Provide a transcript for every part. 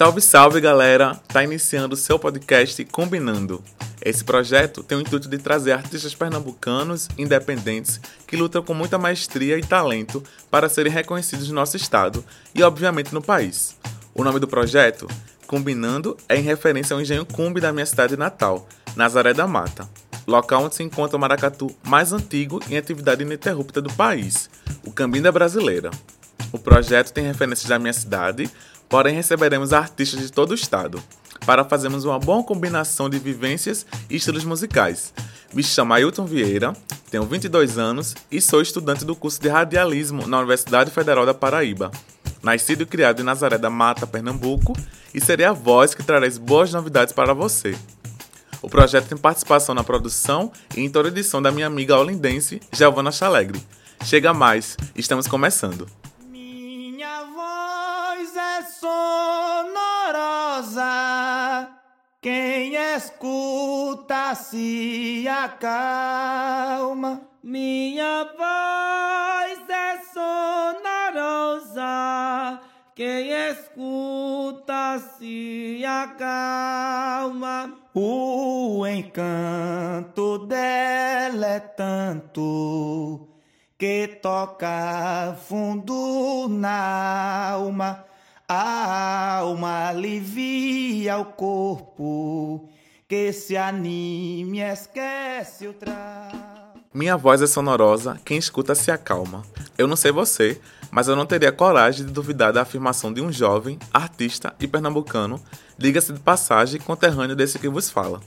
Salve, salve galera! Tá iniciando o seu podcast Combinando. Esse projeto tem o intuito de trazer artistas pernambucanos independentes que lutam com muita maestria e talento para serem reconhecidos no nosso estado e, obviamente, no país. O nome do projeto, Combinando, é em referência ao engenho Cumbi da minha cidade natal, Nazaré da Mata, local onde se encontra o maracatu mais antigo em atividade ininterrupta do país, o Cambinda Brasileira. O projeto tem referências da minha cidade, porém receberemos artistas de todo o estado, para fazermos uma boa combinação de vivências e estilos musicais. Me chamo Ailton Vieira, tenho 22 anos e sou estudante do curso de radialismo na Universidade Federal da Paraíba. Nascido e criado em Nazaré da Mata, Pernambuco, e serei a voz que trará boas novidades para você. O projeto tem participação na produção e edição da minha amiga olindense, Giovanna Chalegre. Chega mais, estamos começando. Sonorosa. Quem escuta se acalma. Minha voz é sonorosa. Quem escuta se acalma. O encanto dela é tanto que toca fundo na alma a alma alivia o corpo, que se anime esquece o tra. Minha voz é sonorosa, quem escuta se acalma. Eu não sei você, mas eu não teria coragem de duvidar da afirmação de um jovem, artista e pernambucano, diga-se de passagem, conterrâneo desse que vos fala.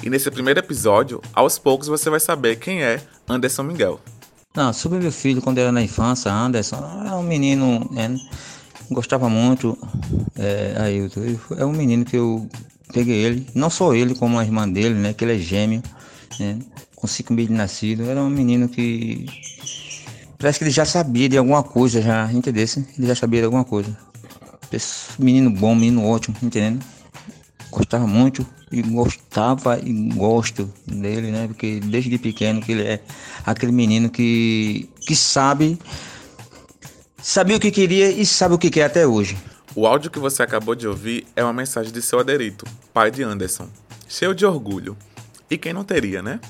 E nesse primeiro episódio, aos poucos você vai saber quem é Anderson Miguel. Não, sobre meu filho, quando era na infância, Anderson, era um menino. Né? Gostava muito. É, Ailton. É um menino que eu peguei ele, não só ele, como a irmã dele, né? Que ele é gêmeo, né? Com cinco meses nascido. Era um menino que. Parece que ele já sabia de alguma coisa, já, entendeu? Ele já sabia de alguma coisa. Menino bom, menino ótimo, entendendo? Gostava muito e gostava e gosto dele, né? Porque desde pequeno que ele é aquele menino que, que sabe Sabia o que queria e sabe o que quer até hoje. O áudio que você acabou de ouvir é uma mensagem de seu Aderito, pai de Anderson, cheio de orgulho. E quem não teria, né?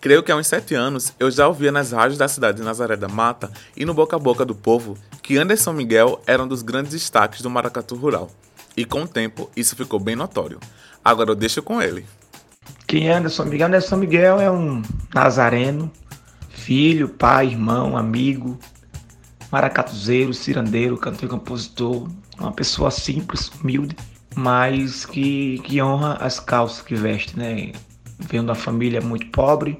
Creio que há uns sete anos eu já ouvia nas rádios da cidade de Nazaré da Mata e no boca a boca do povo que Anderson Miguel era um dos grandes destaques do maracatu rural. E com o tempo isso ficou bem notório. Agora eu deixo com ele. Quem é Anderson Miguel? Anderson Miguel é um nazareno, filho, pai, irmão, amigo, maracatuzeiro, cirandeiro, cantor e compositor, uma pessoa simples, humilde, mas que, que honra as calças que veste, né? Vem de uma família muito pobre,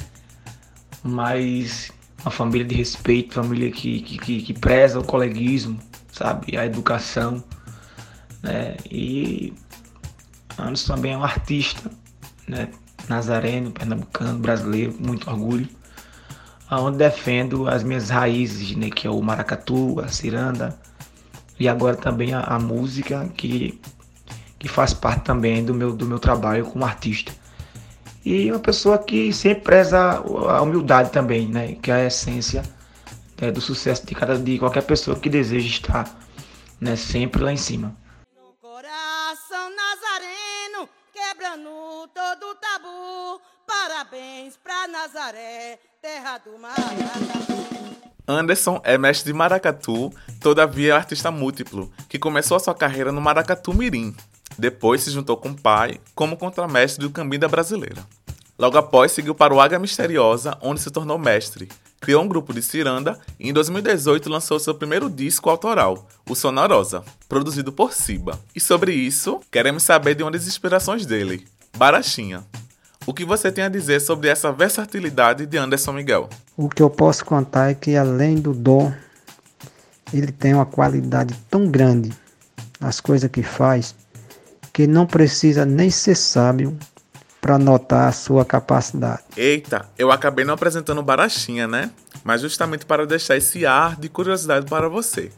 mas uma família de respeito, família que, que, que preza o coleguismo, sabe? A educação, né? E Anderson também é um artista, né? Nazareno, pernambucano, brasileiro, muito orgulho onde defendo as minhas raízes, né, que é o maracatu, a ciranda e agora também a, a, música que, que faz parte também do meu, do meu trabalho como artista. E uma pessoa que sempre preza a humildade também, né, que é a essência né, do sucesso de cada de qualquer pessoa que deseja estar né, sempre lá em cima. No coração nazareno, quebrando todo tabu, parabéns pra Nazaré terra do maracatu. Anderson é mestre de maracatu, todavia artista múltiplo, que começou a sua carreira no maracatu mirim. Depois se juntou com o pai como contramestre do Cambinda Brasileira. Logo após, seguiu para o Águia Misteriosa, onde se tornou mestre. Criou um grupo de ciranda e em 2018 lançou seu primeiro disco autoral, o Sonorosa, produzido por Siba. E sobre isso, queremos saber de uma das inspirações dele, Barachinha. O que você tem a dizer sobre essa versatilidade de Anderson Miguel? O que eu posso contar é que além do dom, ele tem uma qualidade tão grande nas coisas que faz, que não precisa nem ser sábio para notar a sua capacidade. Eita, eu acabei não apresentando Barachinha, né? Mas justamente para deixar esse ar de curiosidade para você.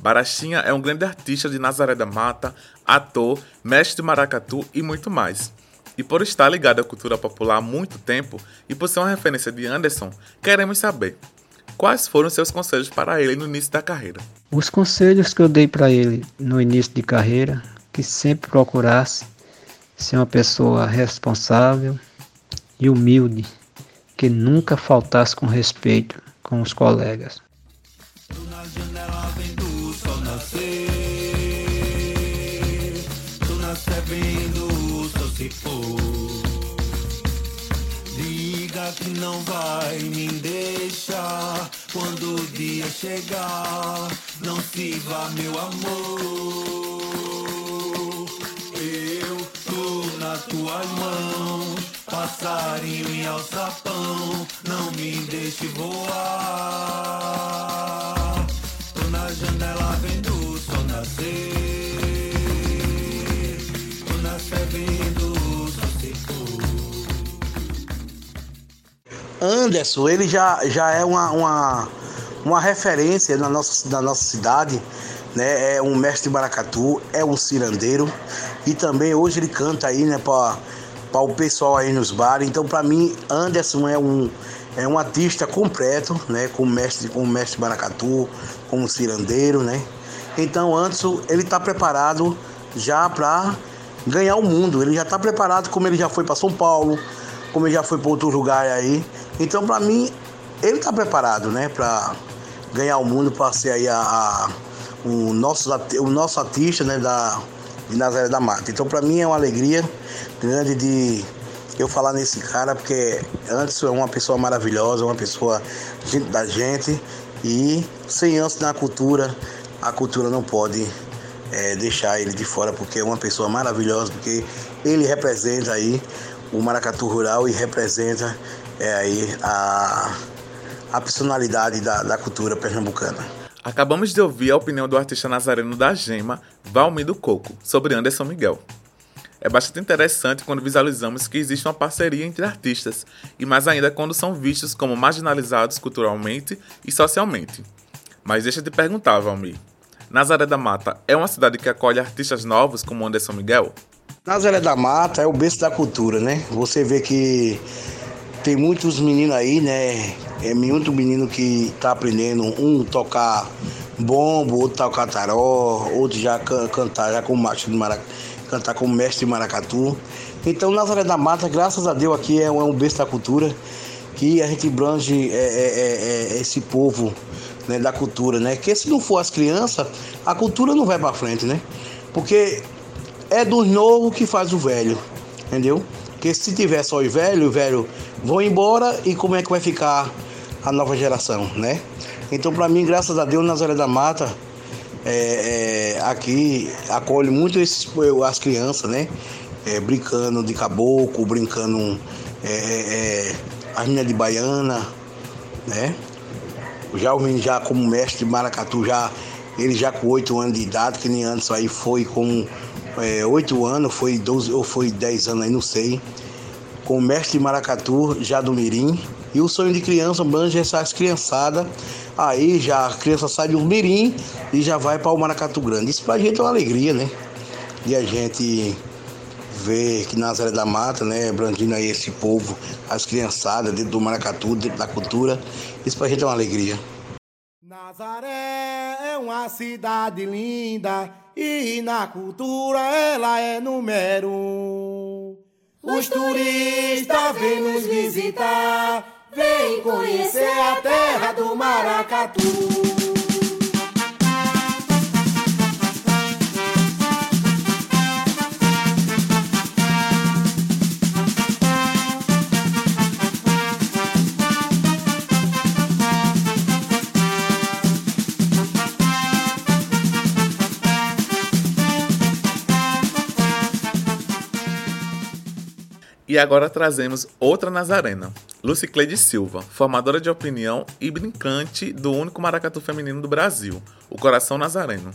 Barachinha é um grande artista de Nazaré da Mata, ator, mestre de maracatu e muito mais. E por estar ligado à cultura popular há muito tempo e por ser uma referência de Anderson, queremos saber quais foram seus conselhos para ele no início da carreira. Os conselhos que eu dei para ele no início de carreira, que sempre procurasse ser uma pessoa responsável e humilde, que nunca faltasse com respeito com os colegas. Na se pôr. Diga que não vai me deixar quando o dia chegar. Não se vá, meu amor. Eu tô nas tuas mãos, passarinho em alçapão. Não me deixe voar. Anderson, ele já, já é uma, uma, uma referência na nossa, na nossa cidade, né? É um mestre de maracatu, é um cirandeiro e também hoje ele canta aí, né, para o pessoal aí nos bares. Então, para mim, Anderson é um é um artista completo, né, como mestre, como mestre maracatu, como cirandeiro, né? Então, Anderson, ele está preparado já para ganhar o mundo. Ele já está preparado, como ele já foi para São Paulo, como ele já foi para outro lugar aí. Então, para mim, ele está preparado, né, para ganhar o mundo, para ser aí a, a, o, nosso, o nosso artista, né, da, de Nazaré da Mata. Então, para mim, é uma alegria grande de eu falar nesse cara, porque antes é uma pessoa maravilhosa, uma pessoa da gente, e sem antes na cultura, a cultura não pode é, deixar ele de fora, porque é uma pessoa maravilhosa, porque ele representa aí o maracatu rural e representa é, aí a, a personalidade da, da cultura pernambucana. Acabamos de ouvir a opinião do artista nazareno da Gema, Valmir do Coco, sobre Anderson Miguel. É bastante interessante quando visualizamos que existe uma parceria entre artistas, e mais ainda quando são vistos como marginalizados culturalmente e socialmente. Mas deixa de perguntar, Valmir. Nazaré da Mata é uma cidade que acolhe artistas novos como Anderson Miguel? Nazaré da Mata é o berço da cultura, né? Você vê que tem muitos meninos aí, né? É muito menino que tá aprendendo, um tocar bombo, outro tocar taró, outro já can, cantar já como macho de maracatu, cantar como mestre de maracatu. Então Nazaré da Mata, graças a Deus aqui é um, é berço da cultura que a gente brange é, é, é, é esse povo né, da cultura, né? Que se não for as crianças, a cultura não vai para frente, né? Porque é dos novos que faz o velho, entendeu? Porque se tiver só os velhos, o velho vão embora e como é que vai ficar a nova geração, né? Então, para mim, graças a Deus, Nazaré da Mata é, é, aqui acolhe muito esses, as crianças, né? É, brincando de caboclo, brincando é, é, é, as meninas de baiana, né? Já o menino já como mestre de maracatu, já, ele já com oito anos de idade, que nem antes aí foi com oito anos, foi 12 ou foi 10 anos aí, não sei com o mestre de maracatu, já do Mirim. E o sonho de criança, abrange essas criançadas. Aí já a criança sai do Mirim e já vai para o Maracatu Grande. Isso pra gente é uma alegria, né? E a gente ver que Nazaré da Mata, né, brandindo aí esse povo, as criançadas dentro do maracatu, dentro da cultura, isso pra gente é uma alegria. Nazaré é uma cidade linda e na cultura ela é número um. Os turistas vêm nos visitar, vêm conhecer a terra do Maracatu. E agora trazemos outra nazarena, Lucicleide Silva, formadora de opinião e brincante do único maracatu feminino do Brasil, o Coração Nazareno,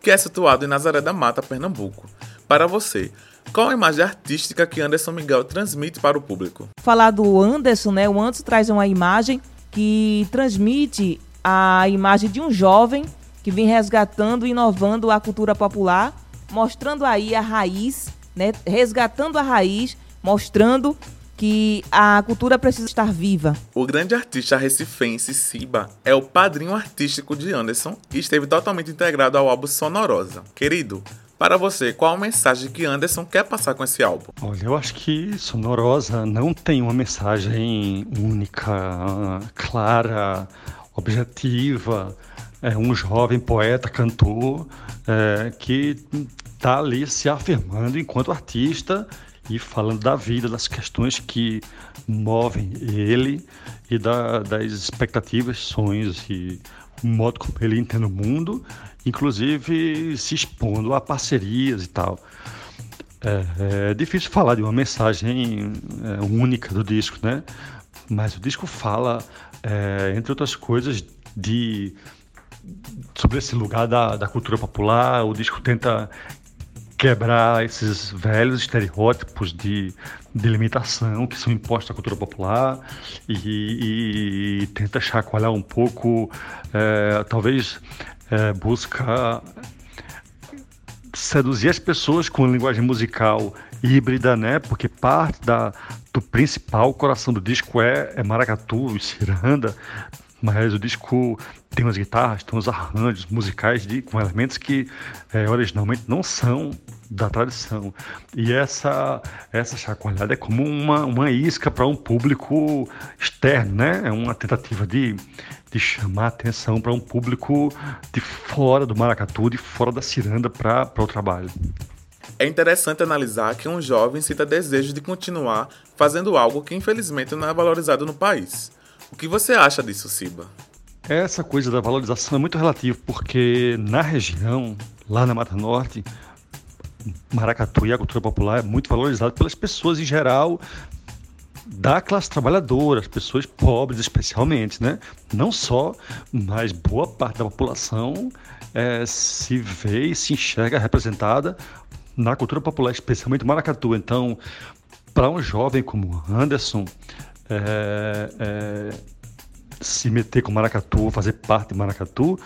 que é situado em Nazaré da Mata, Pernambuco. Para você, qual a imagem artística que Anderson Miguel transmite para o público? Falar do Anderson, né? O Anderson traz uma imagem que transmite a imagem de um jovem que vem resgatando e inovando a cultura popular, mostrando aí a raiz, né? Resgatando a raiz mostrando que a cultura precisa estar viva. O grande artista recifense Siba é o padrinho artístico de Anderson e esteve totalmente integrado ao álbum Sonorosa. Querido, Para você, qual a mensagem que Anderson quer passar com esse álbum? Olha, eu acho que Sonorosa não tem uma mensagem única, clara, objetiva. É um jovem poeta, cantor, é, que está ali se afirmando enquanto artista e falando da vida, das questões que movem ele e da, das expectativas, sonhos e o modo como ele entende o mundo, inclusive se expondo a parcerias e tal. É, é difícil falar de uma mensagem é, única do disco, né? Mas o disco fala, é, entre outras coisas, de sobre esse lugar da, da cultura popular. O disco tenta quebrar esses velhos estereótipos de, de limitação que são impostos à cultura popular e, e, e tenta chacoalhar um pouco, é, talvez é, busca seduzir as pessoas com a linguagem musical híbrida, né? Porque parte da, do principal coração do disco é, é maracatu e ciranda, mas o disco tem umas guitarras, tem uns arranjos musicais de, com elementos que é, originalmente não são da tradição. E essa essa chacoalhada é como uma, uma isca para um público externo, né? É uma tentativa de, de chamar atenção para um público de fora do maracatu, de fora da ciranda para o trabalho. É interessante analisar que um jovem cita desejo de continuar fazendo algo que infelizmente não é valorizado no país. O que você acha disso, Siba? Essa coisa da valorização é muito relativa, porque na região, lá na Mata Norte, maracatu e a cultura popular é muito valorizado pelas pessoas em geral da classe trabalhadora, as pessoas pobres especialmente, né? Não só, mas boa parte da população é, se vê e se enxerga representada na cultura popular, especialmente maracatu. Então, para um jovem como Anderson, é, é, se meter com maracatu, fazer parte de maracatu,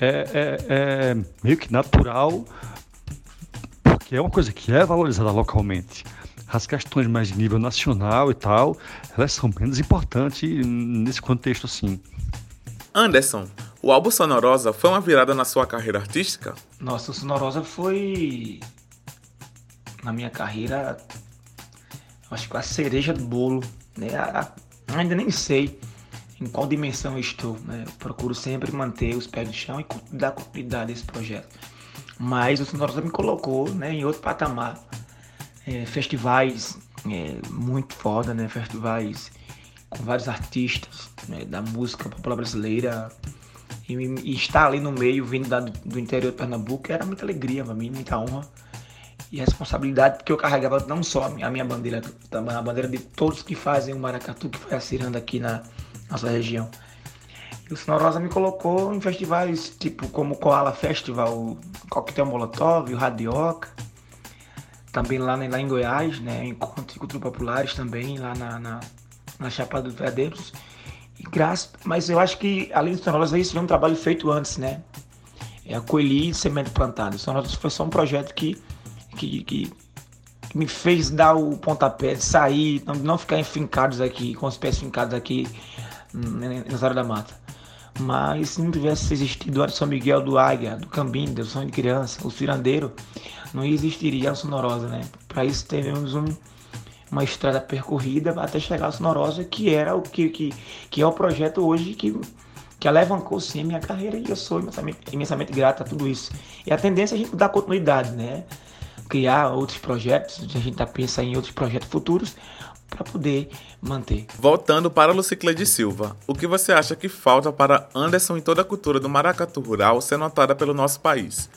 é, é, é, meio que natural, porque é uma coisa que é valorizada localmente. As questões mais de nível nacional e tal, elas são menos importantes nesse contexto assim. Anderson, o álbum Sonorosa foi uma virada na sua carreira artística? Nossa, o Sonorosa foi na minha carreira, acho que a cereja do bolo né? Ainda nem sei em qual dimensão estou. Né? Eu procuro sempre manter os pés no chão e dar continuidade a esse projeto. Mas o Sonorosa me colocou né, em outro patamar. É, festivais é, muito foda, né? Festivais com vários artistas né, da música popular brasileira. E, e, estar ali no meio, vindo da, do interior de Pernambuco, era muita alegria para mim, muita honra e responsabilidade, porque eu carregava não só a minha bandeira, a bandeira de todos que fazem o maracatu, que foi a ciranda aqui na nossa região. E o Sonorosa me colocou em festivais tipo como o Koala Festival, o Coquetel Molotov, o Radioca, também lá, lá em Goiás, né, encontros cultura populares também, lá na, na, na Chapada dos Veadeiros. E graças, mas eu acho que além do Sonorosa isso foi um trabalho feito antes, né? É a colher semente plantada. O Sonorosa foi só um projeto que que, que, me fez dar o pontapé sair, não, não ficar enfincados aqui, com os pés fincados aqui nas áreas da mata. Mas se não tivesse existido o São Miguel do Águia, do Cambim, do Sonho de Criança, o Cirandeiro, não existiria a Sonorosa, né? Para isso tivemos um, uma estrada percorrida até chegar a Sonorosa, que era o que, que, que é o projeto hoje que, que alavancou sim a minha carreira e eu sou imensamente, imensamente grato a tudo isso. E a tendência é a gente dar continuidade, né? Criar outros projetos, a gente está pensando em outros projetos futuros para poder manter. Voltando para Lucicle de Silva, o que você acha que falta para Anderson e toda a cultura do maracatu rural ser notada pelo nosso país?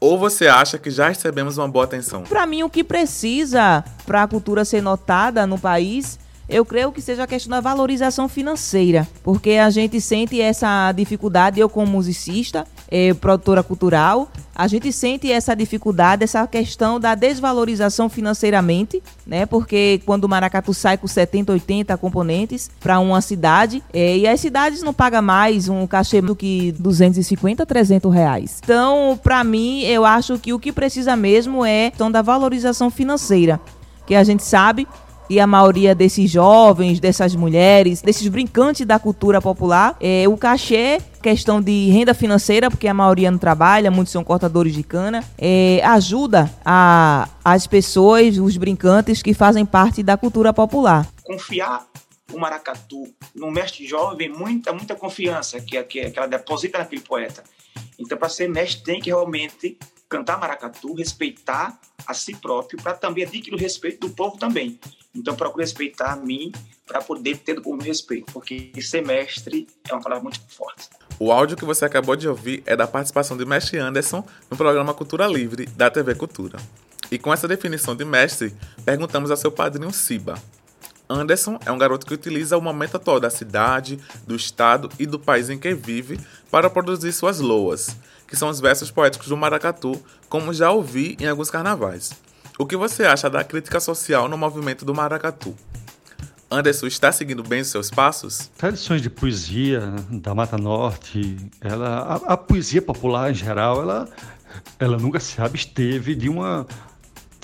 Ou você acha que já recebemos uma boa atenção? Para mim, o que precisa para a cultura ser notada no país eu creio que seja a questão da valorização financeira, porque a gente sente essa dificuldade, eu como musicista, eh, produtora cultural, a gente sente essa dificuldade, essa questão da desvalorização financeiramente, né? Porque quando o maracatu sai com 70, 80 componentes para uma cidade, eh, e as cidades não pagam mais um cachê do que 250, 300 reais. Então, para mim, eu acho que o que precisa mesmo é a questão da valorização financeira, que a gente sabe e a maioria desses jovens, dessas mulheres, desses brincantes da cultura popular, é, o cachê, questão de renda financeira, porque a maioria não trabalha, muitos são cortadores de cana, é, ajuda a, as pessoas, os brincantes que fazem parte da cultura popular. Confiar o maracatu no mestre jovem muita muita confiança que, que, que ela deposita naquele poeta. Então, para ser mestre, tem que realmente cantar maracatu, respeitar a si próprio, para também adquirir o respeito do povo também. Então, procuro respeitar a mim para poder ter do povo respeito, porque ser mestre é uma palavra muito forte. O áudio que você acabou de ouvir é da participação de Mestre Anderson no programa Cultura Livre da TV Cultura. E com essa definição de mestre, perguntamos ao seu padrinho Siba. Anderson é um garoto que utiliza o momento atual da cidade, do estado e do país em que vive para produzir suas loas, que são os versos poéticos do maracatu, como já ouvi em alguns carnavais. O que você acha da crítica social no movimento do maracatu? Anderson está seguindo bem os seus passos? Tradições de poesia da Mata Norte, ela, a, a poesia popular em geral, ela, ela nunca se absteve de uma,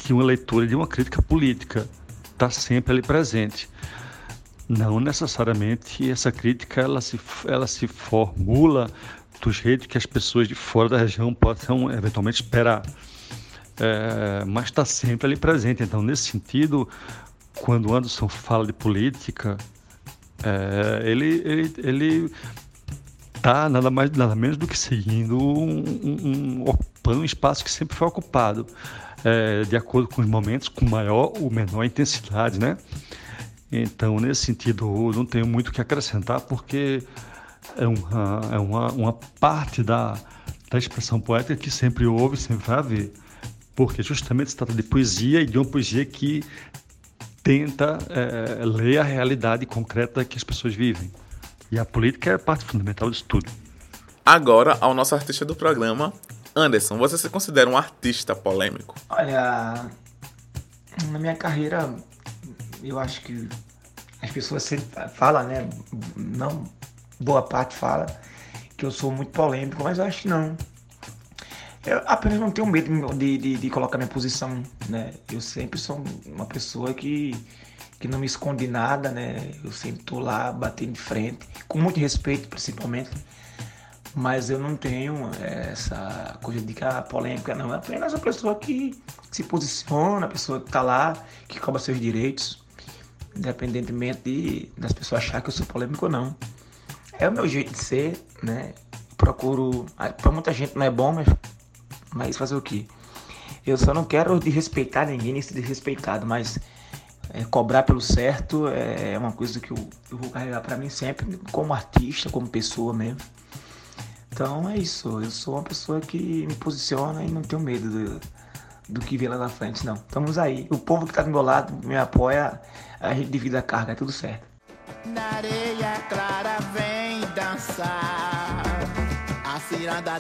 de uma leitura, de uma crítica política. Está sempre ali presente. Não necessariamente essa crítica ela se, ela se formula do jeito que as pessoas de fora da região possam eventualmente esperar. É, mas está sempre ali presente. Então, nesse sentido, quando o Anderson fala de política, é, ele ele ele está nada mais nada menos do que seguindo um, um, ocupando um espaço que sempre foi ocupado, é, de acordo com os momentos, com maior ou menor intensidade, né? Então, nesse sentido, não tenho muito o que acrescentar, porque é uma, é uma, uma parte da, da expressão poética que sempre houve, sempre vai haver. Porque justamente se trata de poesia e de uma poesia que tenta é, ler a realidade concreta que as pessoas vivem. E a política é parte fundamental disso tudo. Agora, ao nosso artista do programa, Anderson, você se considera um artista polêmico? Olha, na minha carreira, eu acho que as pessoas sempre falam, né? Não boa parte fala que eu sou muito polêmico, mas eu acho que não. Eu apenas não tenho medo de, de, de, colocar minha posição, né? Eu sempre sou uma pessoa que, que não me esconde nada, né? Eu sempre tô lá batendo de frente, com muito respeito principalmente. Mas eu não tenho é, essa coisa de que a ah, polêmica não. É apenas uma pessoa que se posiciona, a pessoa que tá lá, que cobra seus direitos, independentemente de, das pessoas acharem que eu sou polêmico ou não. É o meu jeito de ser, né? Procuro. Pra muita gente não é bom, mas, mas fazer o quê? Eu só não quero desrespeitar ninguém, nem ser desrespeitado, mas é, cobrar pelo certo é uma coisa que eu, eu vou carregar para mim sempre, como artista, como pessoa mesmo. Então é isso, eu sou uma pessoa que me posiciona e não tenho medo do, do que vem lá na frente, não. Estamos aí. O povo que tá do meu lado me apoia, a gente divide a carga, é tudo certo. Na areia clara vem dançar a ciranda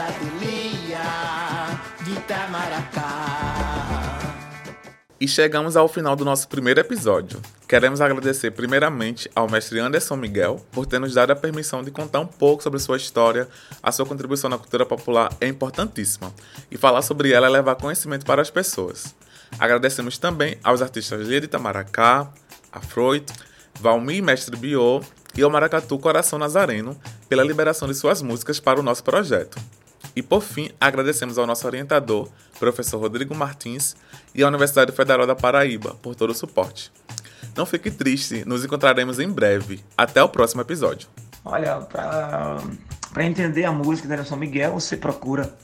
ciranda de Lia de Tamaracá. E chegamos ao final do nosso primeiro episódio. Queremos agradecer primeiramente ao mestre Anderson Miguel por ter nos dado a permissão de contar um pouco sobre sua história. A sua contribuição na cultura popular é importantíssima e falar sobre ela é levar conhecimento para as pessoas. Agradecemos também aos artistas Lia de Tamaracá, Afroito, Valmir Mestre Biô e ao Maracatu Coração Nazareno pela liberação de suas músicas para o nosso projeto. E por fim, agradecemos ao nosso orientador, professor Rodrigo Martins, e à Universidade Federal da Paraíba por todo o suporte. Não fique triste, nos encontraremos em breve. Até o próximo episódio. Olha, para entender a música da Anderson Miguel, você procura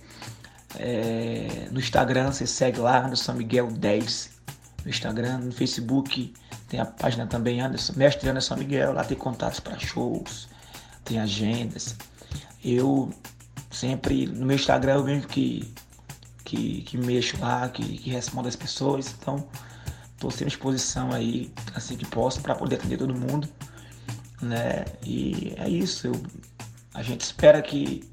é, no Instagram, você segue lá, Anderson Miguel 10. No Instagram, no Facebook, tem a página também, Anderson, Mestre Anderson Miguel, lá tem contatos para shows, tem agendas. Eu sempre, no meu Instagram, eu vejo que que, que mexo lá, que, que respondo as pessoas. Então, estou sempre à disposição aí, assim que posso, para poder atender todo mundo. Né? E é isso. Eu, a gente espera que,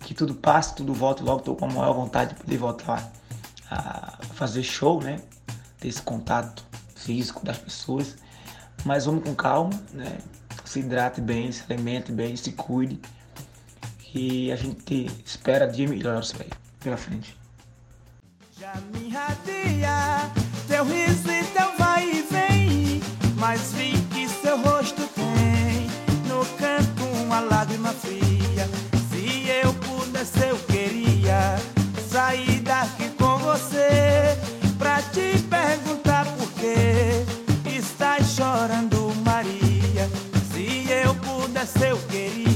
que tudo passe, tudo volte logo. Estou com a maior vontade de poder voltar a fazer show, né? Ter esse contato físico das pessoas. Mas vamos com calma, né? Se hidrate bem, se alimente bem, se cuide. E a gente espera de melhor véio, pela frente. Já me radia, teu riso e teu vai e vem, mas vi que seu rosto tem no canto uma lágrima fria. Se eu pudesse, eu queria sair daqui com você pra te perguntar por que estás chorando, Maria. Se eu pudesse, eu queria.